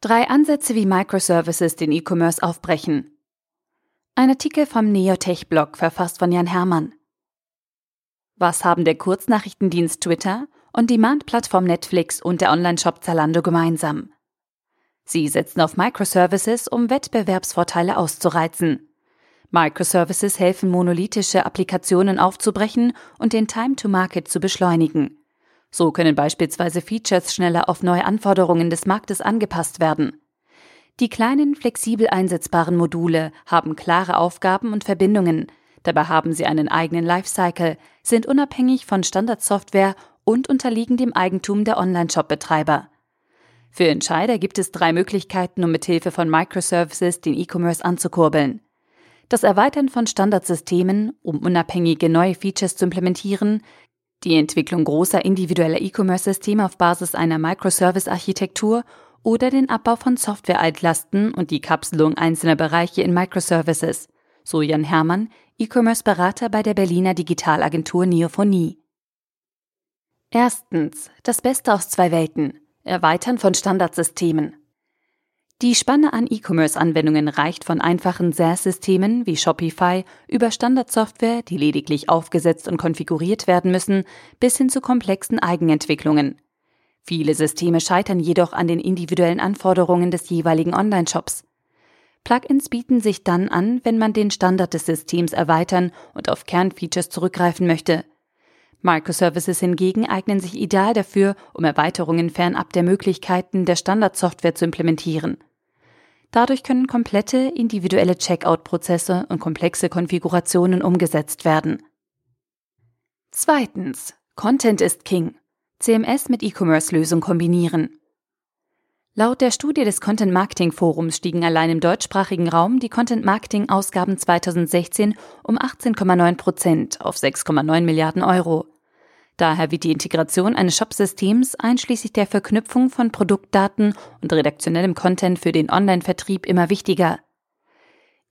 Drei Ansätze, wie Microservices den E-Commerce aufbrechen. Ein Artikel vom Neotech-Blog, verfasst von Jan Herrmann. Was haben der Kurznachrichtendienst Twitter und Demand-Plattform Netflix und der Onlineshop Zalando gemeinsam? Sie setzen auf Microservices, um Wettbewerbsvorteile auszureizen. Microservices helfen, monolithische Applikationen aufzubrechen und den Time to Market zu beschleunigen. So können beispielsweise Features schneller auf neue Anforderungen des Marktes angepasst werden. Die kleinen, flexibel einsetzbaren Module haben klare Aufgaben und Verbindungen, dabei haben sie einen eigenen Lifecycle, sind unabhängig von Standardsoftware und unterliegen dem Eigentum der Online-Shop-Betreiber. Für Entscheider gibt es drei Möglichkeiten, um mithilfe von Microservices den E-Commerce anzukurbeln. Das Erweitern von Standardsystemen, um unabhängige neue Features zu implementieren, die Entwicklung großer individueller E-Commerce-Systeme auf Basis einer Microservice-Architektur oder den Abbau von Software-Altlasten und die Kapselung einzelner Bereiche in Microservices, so Jan Herrmann, E-Commerce-Berater bei der Berliner Digitalagentur Neophonie. Erstens. Das Beste aus zwei Welten. Erweitern von Standardsystemen. Die Spanne an E-Commerce-Anwendungen reicht von einfachen SaaS-Systemen wie Shopify über Standardsoftware, die lediglich aufgesetzt und konfiguriert werden müssen, bis hin zu komplexen Eigenentwicklungen. Viele Systeme scheitern jedoch an den individuellen Anforderungen des jeweiligen Online-Shops. Plugins bieten sich dann an, wenn man den Standard des Systems erweitern und auf Kernfeatures zurückgreifen möchte. Microservices hingegen eignen sich ideal dafür, um Erweiterungen fernab der Möglichkeiten der Standardsoftware zu implementieren. Dadurch können komplette individuelle Checkout-Prozesse und komplexe Konfigurationen umgesetzt werden. Zweitens. Content ist King. CMS mit E-Commerce-Lösung kombinieren. Laut der Studie des Content Marketing Forums stiegen allein im deutschsprachigen Raum die Content Marketing Ausgaben 2016 um 18,9 Prozent auf 6,9 Milliarden Euro. Daher wird die Integration eines Shopsystems einschließlich der Verknüpfung von Produktdaten und redaktionellem Content für den Online-Vertrieb immer wichtiger.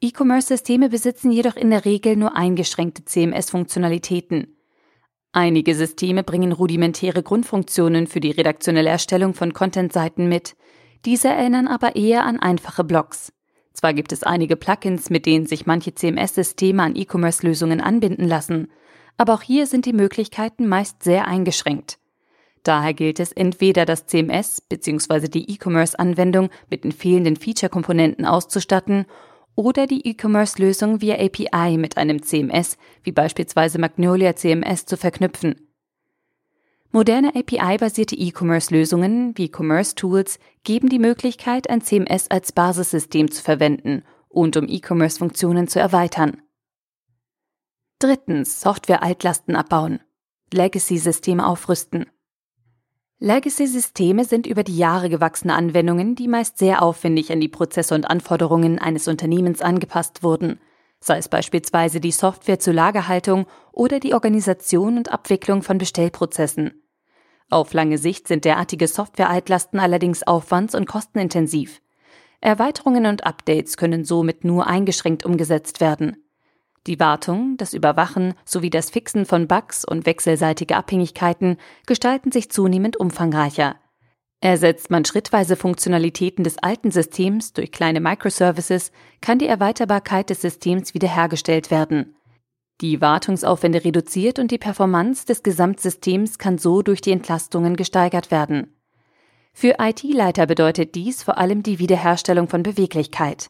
E-Commerce-Systeme besitzen jedoch in der Regel nur eingeschränkte CMS-Funktionalitäten. Einige Systeme bringen rudimentäre Grundfunktionen für die redaktionelle Erstellung von Content-Seiten mit. Diese erinnern aber eher an einfache Blogs. Zwar gibt es einige Plugins, mit denen sich manche CMS-Systeme an E-Commerce-Lösungen anbinden lassen – aber auch hier sind die Möglichkeiten meist sehr eingeschränkt. Daher gilt es entweder das CMS bzw. die E-Commerce-Anwendung mit den fehlenden Feature-Komponenten auszustatten oder die E-Commerce-Lösung via API mit einem CMS wie beispielsweise Magnolia CMS zu verknüpfen. Moderne API-basierte E-Commerce-Lösungen wie Commerce Tools geben die Möglichkeit, ein CMS als Basissystem zu verwenden und um E-Commerce-Funktionen zu erweitern. Drittens Software-Altlasten abbauen. Legacy-Systeme aufrüsten. Legacy-Systeme sind über die Jahre gewachsene Anwendungen, die meist sehr aufwendig an die Prozesse und Anforderungen eines Unternehmens angepasst wurden, sei es beispielsweise die Software zur Lagerhaltung oder die Organisation und Abwicklung von Bestellprozessen. Auf lange Sicht sind derartige Software-Altlasten allerdings aufwands- und kostenintensiv. Erweiterungen und Updates können somit nur eingeschränkt umgesetzt werden. Die Wartung, das Überwachen sowie das Fixen von Bugs und wechselseitige Abhängigkeiten gestalten sich zunehmend umfangreicher. Ersetzt man schrittweise Funktionalitäten des alten Systems durch kleine Microservices, kann die Erweiterbarkeit des Systems wiederhergestellt werden. Die Wartungsaufwände reduziert und die Performance des Gesamtsystems kann so durch die Entlastungen gesteigert werden. Für IT-Leiter bedeutet dies vor allem die Wiederherstellung von Beweglichkeit.